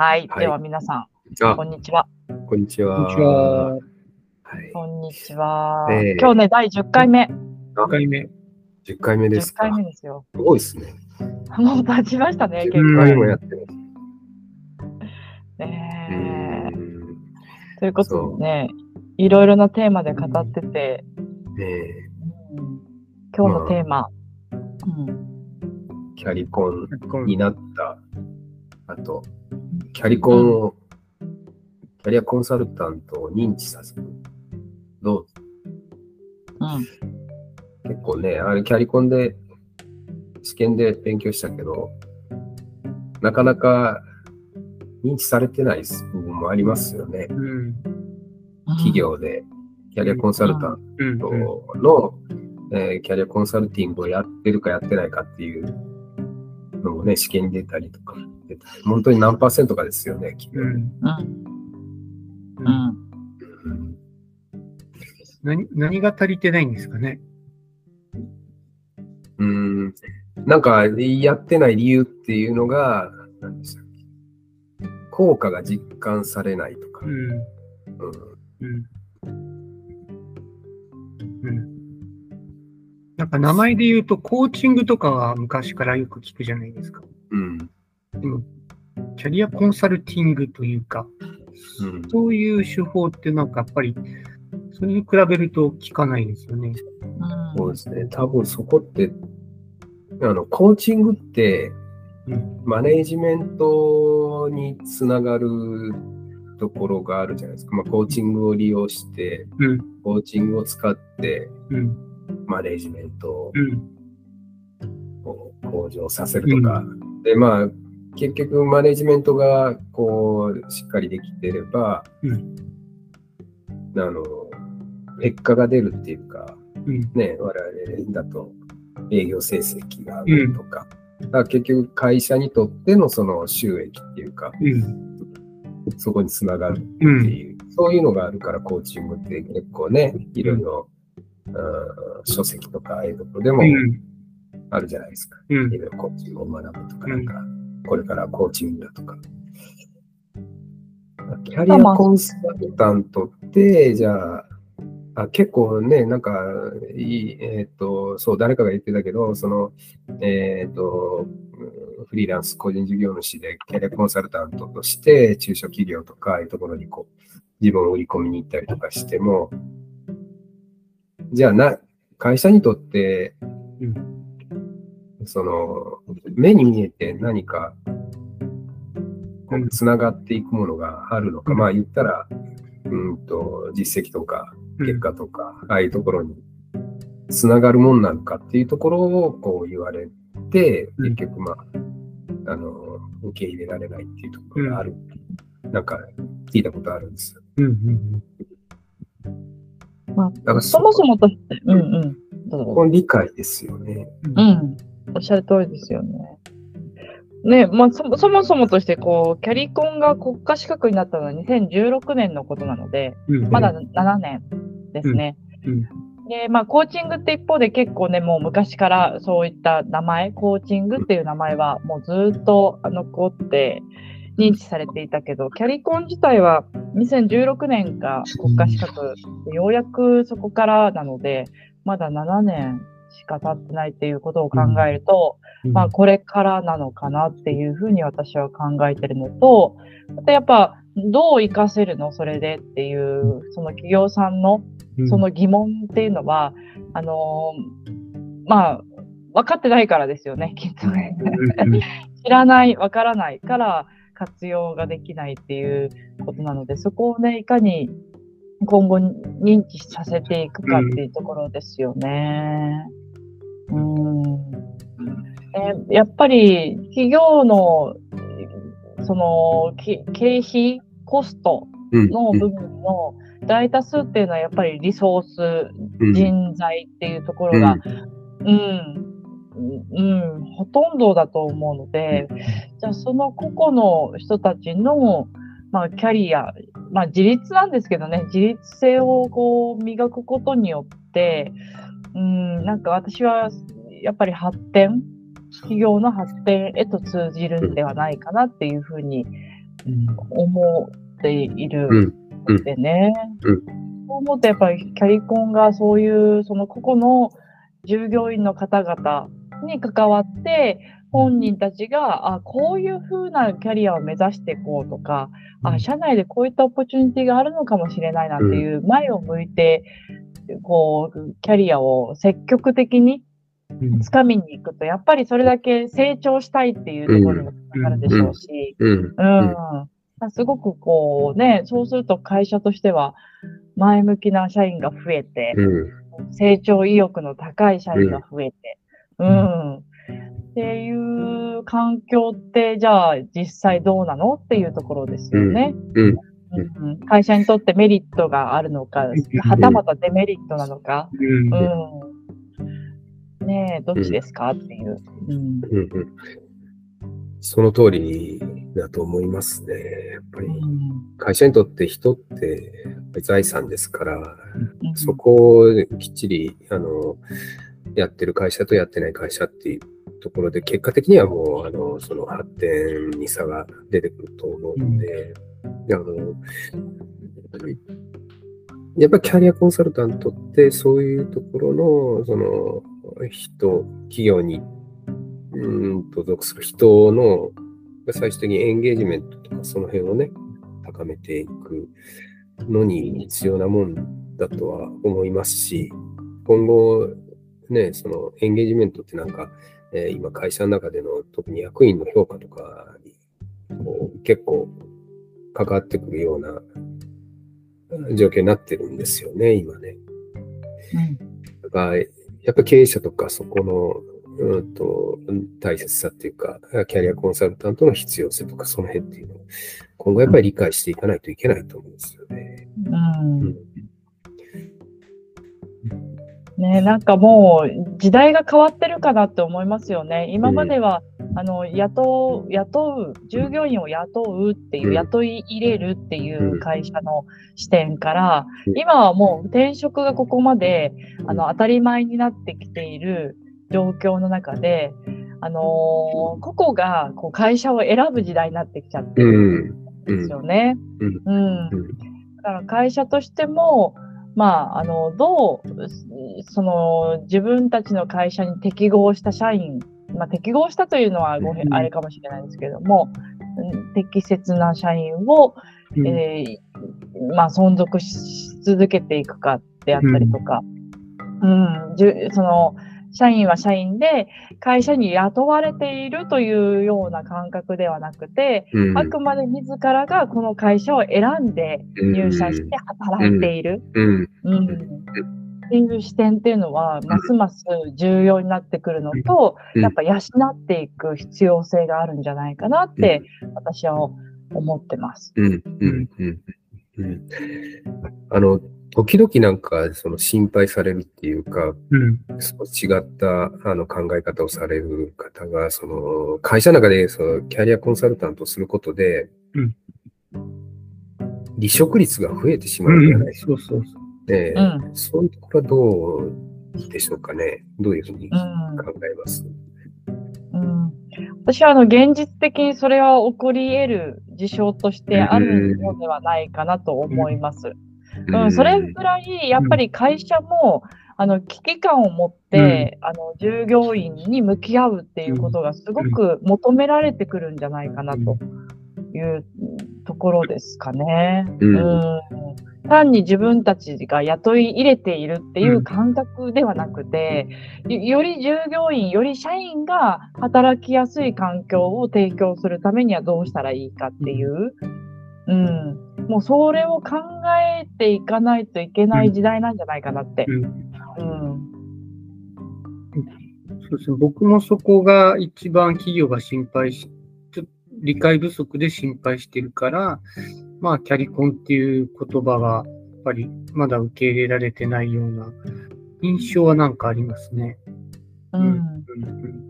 はい、はいでは皆さあん、こんにちは。こんにちは。こんにちは。はい。こんにちは。ええ今日ね、第10回目。1回目。10回目で10すか。回目ですよ。すごいですね。もう経ちましたね、結10構。回もやってる。ねえうんということでね、いろいろなテーマで語ってて、ねえうん今日のテーマ、うんキャリコンこになった。あと、キャリコンを、キャリアコンサルタントを認知させる。どう？うん結構ね、あれ、キャリコンで、試験で勉強したけど、なかなか認知されてない部分もありますよね。うん。企業でキャリアコンサルタンうん。トの、えーキャリアコンサルティングをやってるかやってないかっていうのもね、試験に出たりとか、本当に何パーセントかですよね。うん。うんううんんうん何何が足りてないんですかね？うん、なんか、やってない理由っていうのが、何でしたっけ？効果が実感されないとか、うん。うんうん。うん。なんか名前で言うと、コーチングとかは昔からよく聞くじゃないですか。うんでも、キャリアコンサルティングというか、うんそういう手法ってなんかやっぱり、それに比べると聞かないですよね。そうですね、多分そこって、あの、コーチングって、うん。マネージメントにつながるところがあるじゃないですか。まあ、コーチングを利用して、うん。コーチングを使って、うん。マネージメントを向上させるとか。で、まあ、結局、マネージメントが、こう、しっかりできてれば、うんあの、結果が出るっていうか、うん。ね、我々だと営業成績が上がるとか、だから結局会社にとってのその収益っていうか、うん。そこにつながるってうん。いう、そういうのがあるからコーチングって結構ね、いろいろ、うん書籍とかああいうところでもうん。あるじゃないですか。うんい。ろいろコーチングを学ぶとか、なんか、これからコーチングだとか。キャリアコンサルタントって、じゃあ、あ結構ね、なんか、いい、えっ、と、そう、誰かが言ってたけど、その、えっ、と、うんフリーランス、個人事業主でキャリアコンサルタントとして、中小企業とか、ああいうところにこう、自分を売り込みに行ったりとかしても、じゃあな、会社にとって、うんその、目に見えて何か、つながっていくものがあるのか、うんまあ言ったら、うんと、実績とか、結果とか、ああいうところにつながるもんなのかっていうところをこう言われて、うん結局まあ、あの、受け入れられないっていうところがある。なんか聞いたことあるんですよ。うん。うん。まあだからそもそもとして、うんうん。この理解ですよね。うん、おっしゃる通りですよね。ねまあ、そもそもとしてこう、キャリコンが国家資格になったのは2016年のことなので、うん。まだ7年ですね。うん。で、まあ、コーチングって一方で結構ね、もう昔からそういった名前、コーチングっていう名前はもうずっとあ残って認知されていたけど、キャリコン自体は2016年が国家資格で、ようやくそこからなので、まだ7年しか経ってないっていうことを考えると、うん。まあ、これからなのかなっていうふうに私は考えてるのと、あとやっぱ、どう活かせるの？それでっていう、その企業さんのうん。その疑問っていうのは、あのーまあ、分かってないからですよね、きっとね。知らない、分からないから活用ができないっていうことなので、そこをね、いかに今後認知させていくかっていうところですよね。うん。えやっぱり企業のそのき経費コストうんの部分の大多数っていうのはやっぱりリソース、うん人材っていうところが、うん、うん、ほとんどだと思うので、じゃあその個々の人たちの、まあ、キャリア、まあ、自立なんですけどね、自立性をこう磨くことによって、うん、なんか私はやっぱり発展、企業の発展へと通じるんではないかなっていうふうに思っているうん。うん。でね。うん。そう思うとやっぱりキャリコンがそういうその個々の従業員の方々に関わって本人たちがあこういう風なキャリアを目指していこうとかあ社内でこういったオポチュニティがあるのかもしれないなっていう前を向いてこうキャリアを積極的にうん掴みに行くとやっぱりそれだけ成長したいっていうところにもつながるでしょうし。うん。うん。すごくこうね、そうすると会社としては前向きな社員が増えて、うん。成長意欲の高い社員が増えて、うん。っていう環境って、じゃあ実際どうなの？っていうところですよね。うん。うん。会社にとってメリットがあるのか、はたまたデメリットなのか、うん。うん。ねえ、どっちですかっていう。うん。うんうん。その通りだと思いますね。やっぱり。会社にとって人って財産ですから、うん。そこをきっちりあのやってる会社とやってない会社っていうところで、結果的にはもうあのその発展に差が出てくると思うので、あのやっぱりキャリアコンサルタントってそういうところのその人、企業にうんと属する人の最終的にエンゲージメントとかその辺をね、高めていくのに必要なもんだとは思いますし、今後ね、そのエンゲージメントってなんか、えー今会社の中での特に役員の評価とか結構関わってくるようなうん状況になってるんですよね、今ね。だから、やっぱり経営者とかそこの、うんと、大切さっていうか、キャリアコンサルタントの必要性とか、その辺っていうのを、今後やっぱり理解していかないといけないと思うんですよね。うんうんね、なんかもう時代が変わってるかなって思いますよね。今までは、あの雇う雇う従業員を雇うっていう、うん。雇い入れるっていう会社の視点から、うん。今はもう転職がここまであの当たり前になってきている状況の中で、あのー個々がこう会社を選ぶ時代になってきちゃってうるん。んですよね。うん。うん。うん。だから会社としても、まあ、あのどうその自分たちの会社に適合した社員、まあ、適合したというのはごへうんあれかもしれないですけども、うん適切な社員を、うん。えーまあ、存続し続けていくかであったりとか、うんじゅその社員は社員で会社に雇われているというような感覚ではなくて、うんあくまで自らがこの会社を選んで入社して働いている、っていう視点っていうのはますます重要になってくるのと、うんやっぱ養っていく必要性があるんじゃないかなって私は思ってます。うん。うん。うん。うん。あの、時々なんか、その心配されるっていうか、うん。そう違ったあの考え方をされる方が、その会社の中でそのキャリアコンサルタントをすることで、うん。離職率が増えてしまうんじゃないですか、そうそうそう。ねうん。そういうところはどうでしょうかね。どういうふうに考うん。えます、うん、私はあの現実的にそれは起こり得る事象としてあるのではないかなと思います。うん、それぐらいやっぱり会社も、あの危機感を持って、あの従業員に向き合うっていうことがすごく求められてくるんじゃないかなというところですかね。うん。うん。単に自分たちが雇い入れているっていう感覚ではなくて、よより従業員、より社員が働きやすい環境を提供するためにはどうしたらいいかっていう、うん、もうそれを考えていかないといけない時代なんじゃないかなって。そうですね。僕もそこが一番企業が心配し、ちょ理解不足で心配してるから、まあ、キャリコンっていう言葉が、やっぱりまだ受け入れられてないような印象はなんかありますね。うんうんあ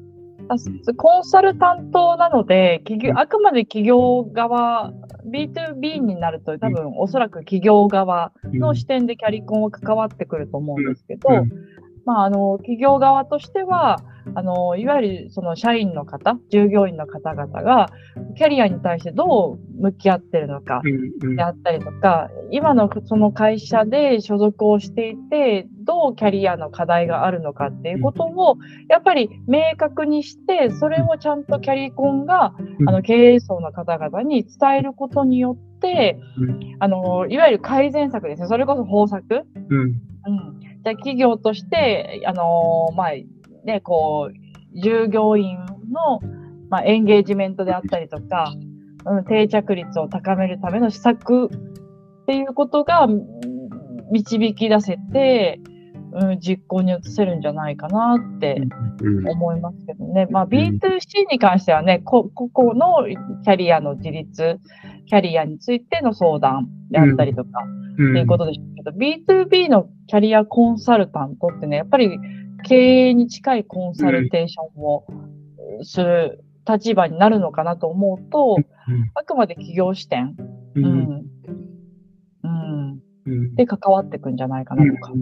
コンサルタントなので企業、あくまで企業側、B2B になると、多分おそらく企業側の視点でキャリコンは関わってくると思うんですけど、うんまあ、あの企業側としてはあのいわゆるその社員の方従業員の方々がキャリアに対してどう向き合ってるのかであったりとか今のその会社で所属をしていてどうキャリアの課題があるのかっていうことをやっぱり明確にしてそれをちゃんとキャリコンがあの経営層の方々に伝えることによってあのいわゆる改善策ですね。それこそ方策、うん、じゃ企業としてあのまあね、こう、従業員の、まあ、エンゲージメントであったりとか、うん、定着率を高めるための施策っていうことが導き出せて、うん、実行に移せるんじゃないかなって思いますけどね。まあ、B2C に関してはね、こ、ここのキャリアの自立、キャリアについての相談であったりとか、っていうことでしょうけど、B2B のキャリアコンサルタントってね、やっぱり経営に近いコンサルテーションをする立場になるのかなと思うと、あくまで企業視点、うん、うん、で関わっていくんじゃないかなとか。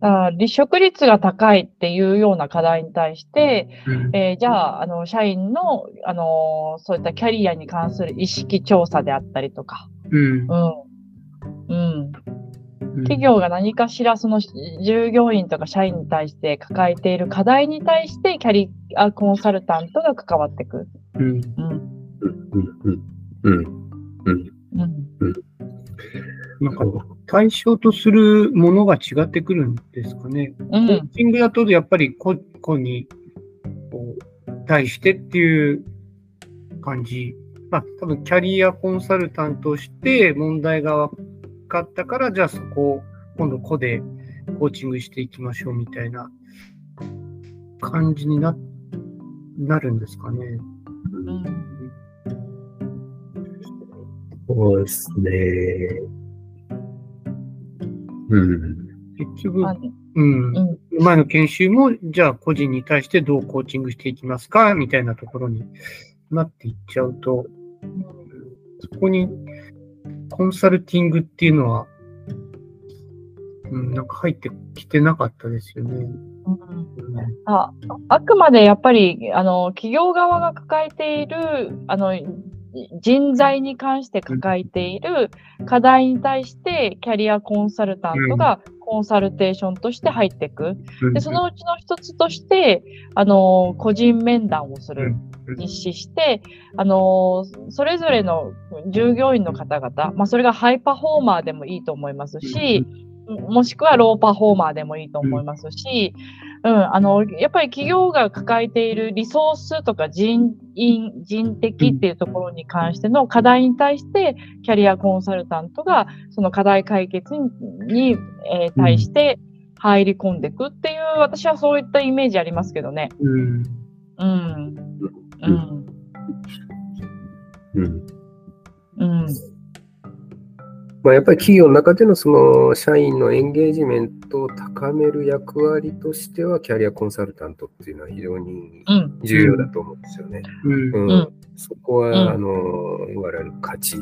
離職率が高いっていうような課題に対して、えー、じゃあ、あの、社員の、あの、そういったキャリアに関する意識調査であったりとか、うん、うん。うん。企業が何かしらその従業員とか社員に対して抱えている課題に対してキャリアコンサルタントが関わっていく。うん。うん。うん。うん。なん。か対象とするものが違ってくるんですかね。うん、コーチングだとやっぱり個々に対してっていう感じ。まあ多分キャリアコンサルタントとして問題がかったから、じゃあそこを今度個でコーチングしていきましょうみたいな感じにななるんですかね。うん、そうですね。うん。結局、うん、前の研修も、じゃあ個人に対してどうコーチングしていきますか？みたいなところになっていっちゃうと、そこにコンサルティングっていうのは、うん、なんか入ってきてなかったですよね。うん、ああくまでやっぱりあの企業側が抱えているあの人材に関して抱えている課題に対してキャリアコンサルタントがコンサルテーションとして入っていく。でそのうちの一つとしてあの個人面談をする。実施して、あのそれぞれの従業員の方々、まあ、それがハイパフォーマーでもいいと思いますし、もしくはローパフォーマーでもいいと思いますし、うん、あの、やっぱり企業が抱えているリソースとか人員、人的っていうところに関しての課題に対して、キャリアコンサルタントがその課題解決に、えー、対して入り込んでいくっていう、私はそういったイメージありますけどね。うん。うんうん。うん。うん。まあ、やっぱり企業の中でのその社員のエンゲージメントを高める役割としては、キャリアコンサルタントっていうのは非常に重要だと思うんですよね。うん。うん、そこは、あの、我々の価値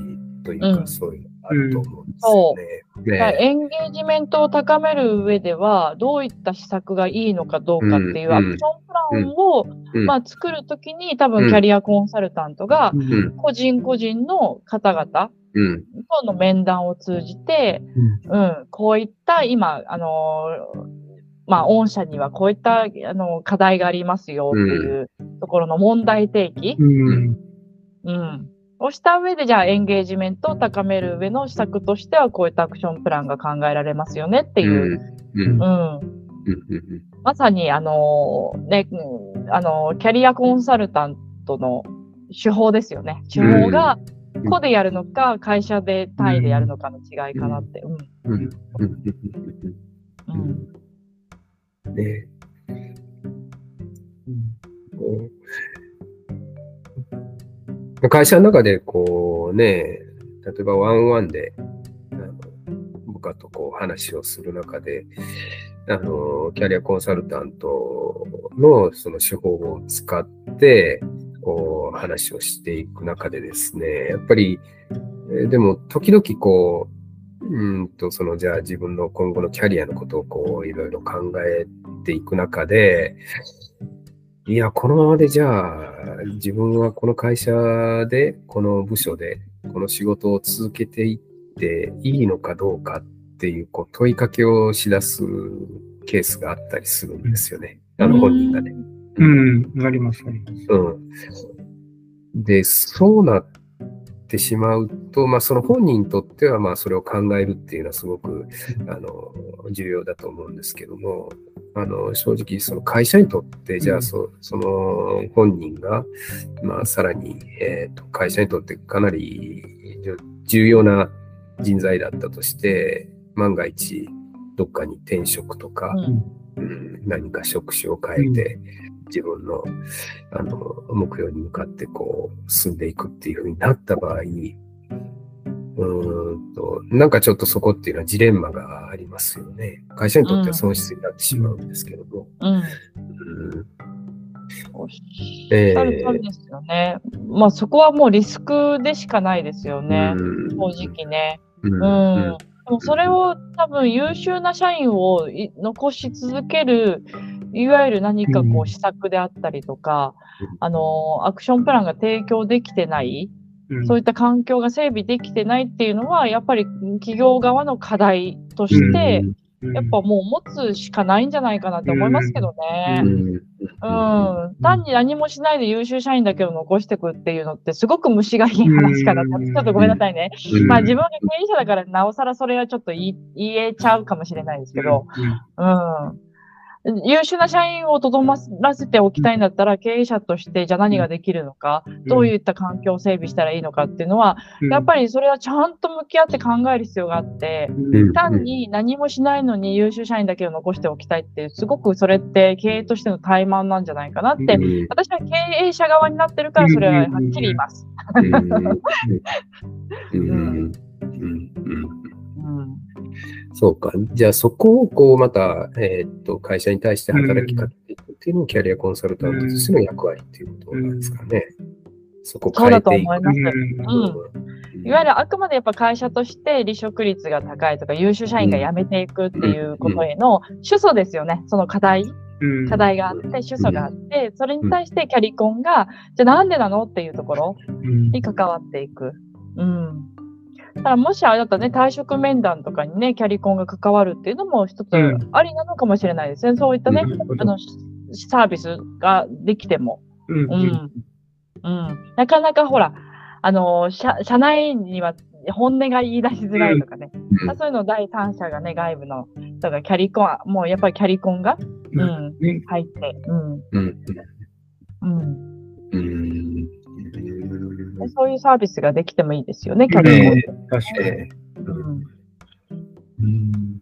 というか、そういうのあると思うんですよね。ね。エンゲージメントを高める上では、どういった施策がいいのかどうかっていうアクションプランを、まあ、作るときに、多分キャリアコンサルタントが、個人個人の方々、との面談を通じて、うん、こういった今、あのまあ、御社にはこういったあの課題がありますよっていうところの問題提起、うん、うん、をした上で、じゃあエンゲージメントを高める上の施策としては、こういったアクションプランが考えられますよねっていう、うん、うん。まさに、あのね、あのキャリアコンサルタントの手法ですよね。手法が、個でやるのか、会社で単位でやるのかの違いかなって。うん。うん。ね会社の中でこうね、例えばワンワンであの部下とこう話をする中で、あの、キャリアコンサルタントのその手法を使って、こう話をしていく中でですね、やっぱり、でも時々こう、うんと、その、じゃあ自分の今後のキャリアのことをこう、いろいろ考えていく中で、いや、このままでじゃあ、自分はこの会社で、この部署で、この仕事を続けていっていいのかどうかっていうこう問いかけをしだすケースがあったりするんですよね。あの本人がね。うん、あります、あります。うん。で、そうなってしまうと、まあ、その本人にとっては、まあ、それを考えるっていうのはすごく、あの、重要だと思うんですけども、あの、正直、その会社にとって、じゃあ、そその本人が、まあ、さらに、えっ、と、会社にとってかなり重要な人材だったとして、万が一、どっかに転職とか、うんうん、何か職種を変えて、自分のあの目標に向かってこう進んでいくっていうふうになった場合に、うーんと、なんかちょっとそこっていうのはジレンマがありますよね。会社にとっては損失になってしまうんですけども。うん。うんおっしえゃる通りですよね。まあそこはもうリスクでしかないですよね。うん正直ね。うんうん。でもそれを多分優秀な社員をい残し続ける、いわゆる何かこう施策であったりとかうん、あの、アクションプランが提供できてない、うんそういった環境が整備できてないっていうのは、やっぱり企業側の課題として、うんやっぱもう持つしかないんじゃないかなって思いますけどね。ううん。ん単に何もしないで優秀社員だけを残していくっていうのってすごく虫がいい話かなって。うんちょっとごめんなさいね。うんまあ自分が経営者だからなおさらそれはちょっと言えちゃうかもしれないですけど、うん。優秀な社員をとどまらせておきたいんだったら、経営者としてじゃあ何ができるのか、どういった環境を整備したらいいのかっていうのは、やっぱりそれはちゃんと向き合って考える必要があって、うん。単に何もしないのに優秀社員だけを残しておきたいってすごくそれって経営としての怠慢なんじゃないかなって、うん。私は経営者側になってるから、それははっきり言います。そうか。じゃあそこをこうまた、えーっと会社に対して働きかけていくっていうのもキャリアコンサルタントとしての役割っていうことなんですかね。そこ変えていく。思います。うんうん。いわゆるあくまでやっぱ会社として離職率が高いとか優秀社員が辞めていくっていうことへの主訴ですよね。その課題、うん課題があって、主訴があって、それに対してキャリコンが、じゃあなんでなのっていうところうんに関わっていく。うん。だからもしあれだったらね、退職面談とかにね、キャリコンが関わるっていうのも一つうんありなのかもしれないですね。そういったね、うんあの、サービスができても。うんうん。うん。なかなかほら、あの、社社内には本音が言い出しづらいとかね。うんそういうのを第三者がね、外部の人がキャリコン、もうやっぱりキャリコンが、ううん入って、うん、うんうん。うんでそういうサービスができてもいいですよね、キャリコンって。確かに。えうんうん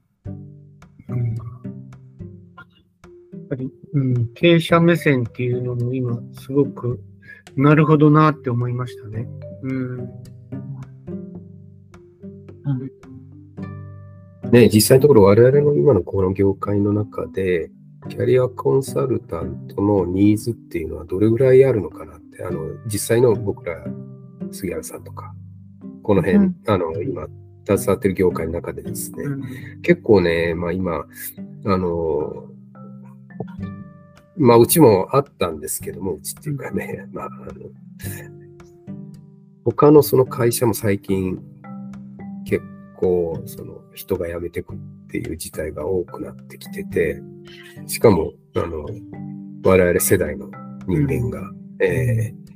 うんやっぱり、うん、経営者目線っていうのも今すごくなるほどなって思いましたね。うん。ね、実際のところ我々の今のこの業界の中で、キャリアコンサルタントのニーズっていうのはどれぐらいあるのかなって、あの、実際の僕ら、杉原さんとか、この辺、うん。あの、今、携わってる業界の中でですね、うん。結構ね、まあ今、あの、まあうちもあったんですけども、うちっていうかね、まあ、あの、他のその会社も最近結構その人が辞めてくっていう事態が多くなってきてて、しかも、あの、我々世代の人間が、えー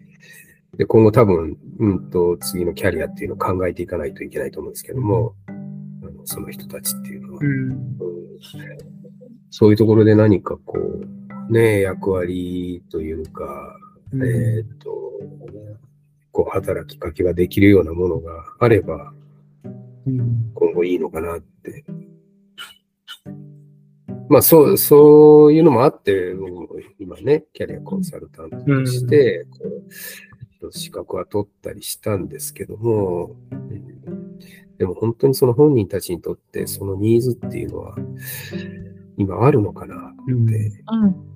で、今後多分、うんと、次のキャリアっていうのを考えていかないといけないと思うんですけども、あのその人たちっていうのは、うん。うんそういうところで何かこう、ね、役割というか、うん。えっ、と、こう、働きかけができるようなものがあれば、うん。今後いいのかなって。まあ、そう、そういうのもあって、今ね、キャリアコンサルタントとして、こう、資格は取ったりしたんですけども、うんでも本当にその本人たちにとって、そのニーズっていうのは、今あるのかなって。うん。うん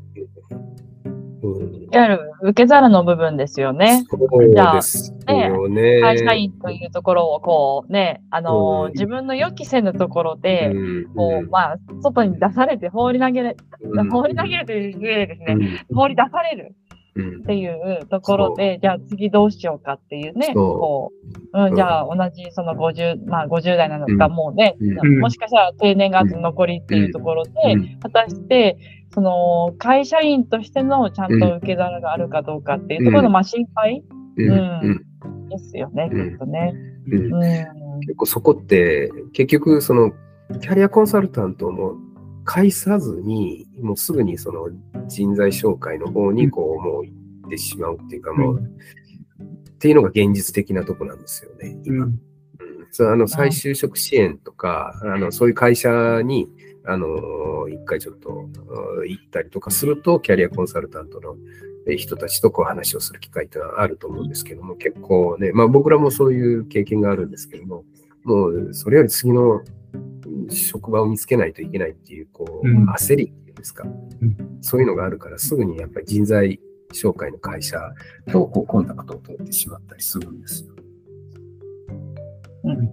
いわゆる受け皿の部分ですよね。そうですよね。会社員というところをこうね、あのーうん自分の予期せぬところで、うんこう、まあ、外に出されて放り投げれ、うん放り投げるという例ですね、うん放り出されるうんっていうところで、じゃあ次どうしようかっていうね、そう。こう、うん、じゃあ同じその50、まあ50代なのか、うん。もうね、うん。もしかしたら定年が残りっていうところで、うん。果たして、その会社員としてのちゃんと受け皿があるかどうかっていうところの、うん。まあ心配？うん。うん。ですよね、うん。きっとね。うん。うん。結構そこって、結局、その、キャリアコンサルタントも介さずに、もうすぐにその人材紹介の方にこう、もう行ってしまうっていうか、もう、うんっていうのが現実的なとこなんですよね、今。うん。そうあの再就職支援とか、あのそういう会社にあの一回ちょっとうん行ったりとかすると、キャリアコンサルタントのえ人たちとこう話をする機会ってのはあると思うんですけども、結構ね、まあ僕らもそういう経験があるんですけども、もうそれより次の職場を見つけないといけないっていう、こう、うん。焦りっていうんですか、ん。そういうのがあるから、すぐにやっぱり人材紹介の会社とこうコンタクトを取ってしまったりするんですよ。うん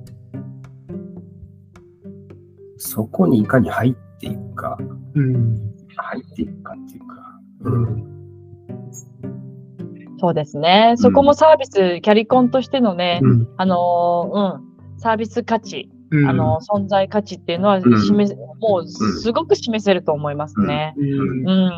そこにいかに入っていくか、うん入っていくかっていうか、うん。そうですね。そこもサービス、キャリコンとしてのね、うん。あのーうん、サービス価値、うん。あの存在価値っていうのはん。示せ、もうすごく示せると思いますね。うん。うん。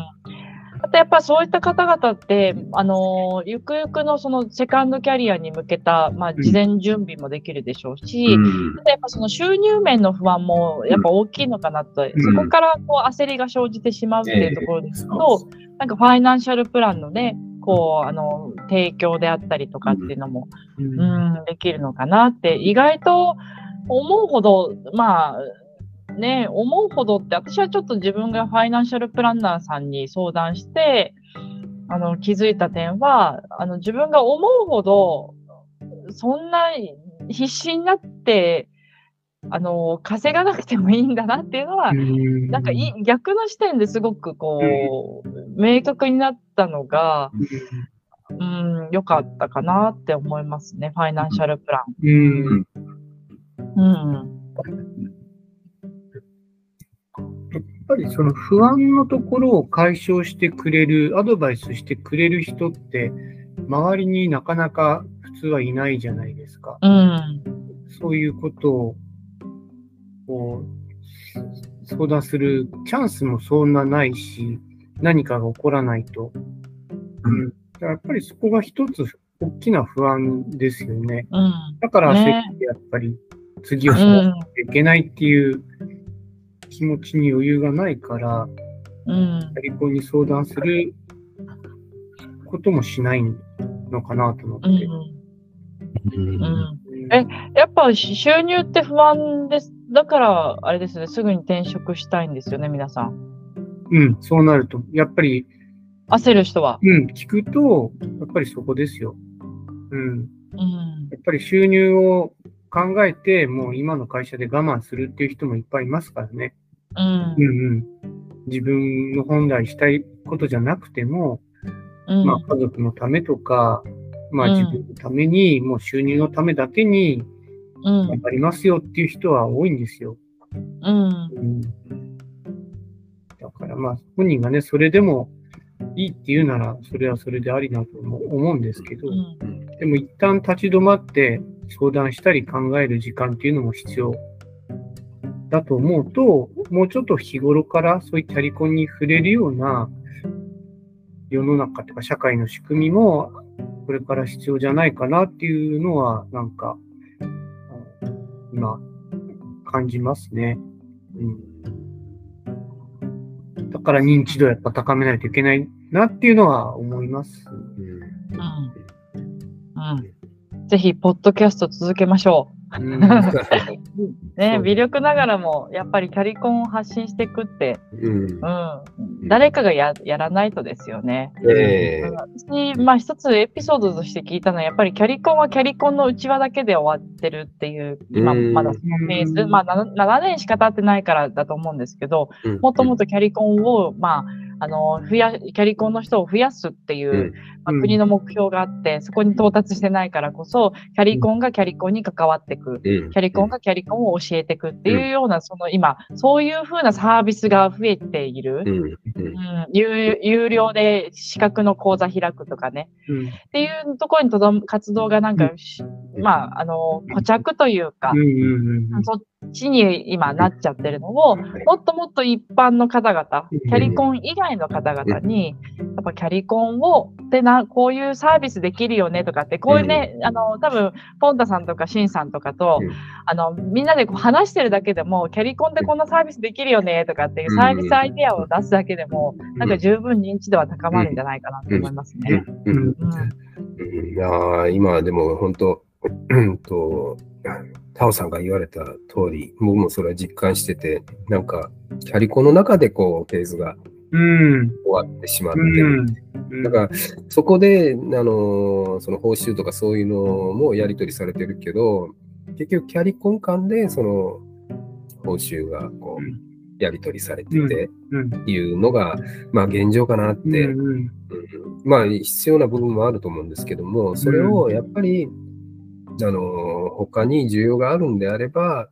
あとやっぱそういった方々って、あのーゆくゆくのそのセカンドキャリアに向けた、まあ、事前準備もできるでしょうし、うん。あとやっぱその収入面の不安もやっぱ大きいのかなと、ん。そこからこう焦りが生じてしまうっていうところですと、そうなんかファイナンシャルプランのね、こう、あの、提供であったりとかっていうのも、うん。うん、できるのかなって、意外と思うほど、まあ、ね、思うほどって、私はちょっと自分がファイナンシャルプランナーさんに相談して、あの、気づいた点は、あの、自分が思うほど、そんな必死になって、あの、稼がなくてもいいんだなっていうのは、なんか逆の視点ですごくこう、明確になったのが、うん、良かったかなって思いますね、ファイナンシャルプラうん。ン。うん。やっぱりその不安のところを解消してくれる、アドバイスしてくれる人って、周りになかなか普通はいないじゃないですか。うん。そういうことをこう相談するチャンスもそんなないし、何かが起こらないと。うん、だからやっぱりそこが一つ大きな不安ですよね。うん。だから焦ねってやっぱり次をうしなきゃん。いけないっていう気持ちに余裕がないから、うん。キャリコンに相談することもしないのかなと思って。うん。うんうん。えやっぱし収入って不安です。だから、あれですね、すぐに転職したいんですよね、皆さん。うん、そうなると、やっぱり、焦る人は。うん、聞くと、やっぱりそこですよ。うん。うん。やっぱり収入を考えて、もう今の会社で我慢するっていう人もいっぱいいますからね。うんうん。うん。自分の本来したいことじゃなくても、うん。まあ家族のためとか、まあうん自分のために、もう収入のためだけにうん頑。張りますよっていう人は多いんですよ。うん。うん。だからまあ本人がね、それでもいいって言うなら、それはそれでありなとも思うんですけど、うん。でも一旦立ち止まって相談したり考える時間っていうのも必要だと思うと、もうちょっと日頃からそういうキャリコンに触れるような世の中とか社会の仕組みもこれから必要じゃないかなっていうのはなんか今感じますね。うん、だから認知度やっぱ高めないといけないなっていうのは思います。うんうん。ぜひ、ポッドキャスト続けましょう。ね、微力ながらも、やっぱりキャリコンを発信していくって、うん。うん。誰かがややらないとですよね。ええ。私、まあ一つエピソードとして聞いたのは、やっぱりキャリコンはキャリコンの内輪だけで終わってるっていう、今うん。まだそのフェーズ、まあ 7, 7年しか経ってないからだと思うんですけど、うん。もっともっとキャリコンを、まあ、あの、増や、キャリコンの人を増やすっていう、うん。まあ、国の目標があって、そこに到達してないからこそ、キャリコンがキャリコンに関わっていく。うん。キャリコンがキャリコンを教えていくっていうような、その今、そういうふうなサービスが増えている。うん。有有料で資格の講座開くとかね。うん。っていうところにとどむ活動がなんか、しまあ、あの、固着というかそっちに今なっちゃってるのを、もっともっと一般の方々、うんキャリコン以外の方々に、やっぱキャリコンを、でな、こういうサービスできるよねとかって、こういうね、あの、多分、ポンタさんとかシンさんとかと、うん。あの、みんなでこう話してるだけでも、キャリコンでこんなサービスできるよねとかっていうサービスアイデアを出すだけでも、なんか十分認知度は高まるんじゃないかなと思いますね。うん。いやー今でも本当、うんと、タオさんが言われた通り、僕もそれは実感してて、なんか、キャリコの中でこう、フェーズがうん。終わってしまってうる。ん。だから、そこで、あのーその報酬とかそういうのもやり取りされてるけど、結局、キャリコン間で、その、報酬がこうやり取りされてて、うん。いうのが、まあ、現状かなって、うんうんまあ、必要な部分もあると思うんですけども、それをやっぱり、あの、他に需要があるんであれば、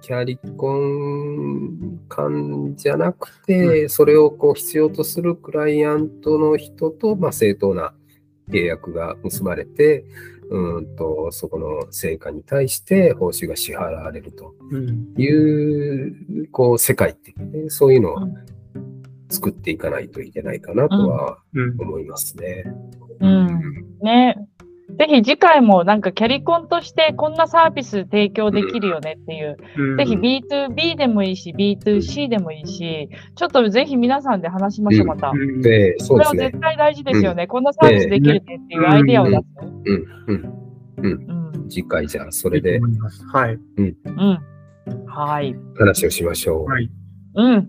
キャリコン間じゃなくて、それをこう必要とするクライアントの人と、まあ、正当な契約が結ばれて、うんと、そこの成果に対して報酬が支払われるとうんいう、こう、世界ってね、そういうのをうん作っていかないといけないかなとはうん思いますね。うん。ね。ぜひ次回もなんかキャリコンとしてこんなサービス提供できるよねっていう、うんぜひ B2B でもいいし、B2C でもいいし、ちょっとぜひ皆さんで話しましょう、また。うんで、それは絶。対大事ですよね。こんなサービスできるねっていうアイデアを出す。うん、うん。うん。次回じゃあ、それではい。うん。はい。話をしましょう。はい。うん。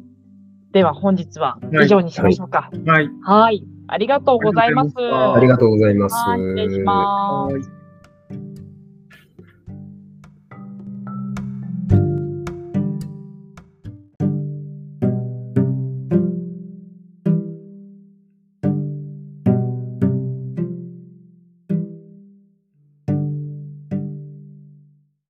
では本日は以上にしましょうか。はい。はい。ありがとうございます。あありがとうございます。はい、失礼します。はい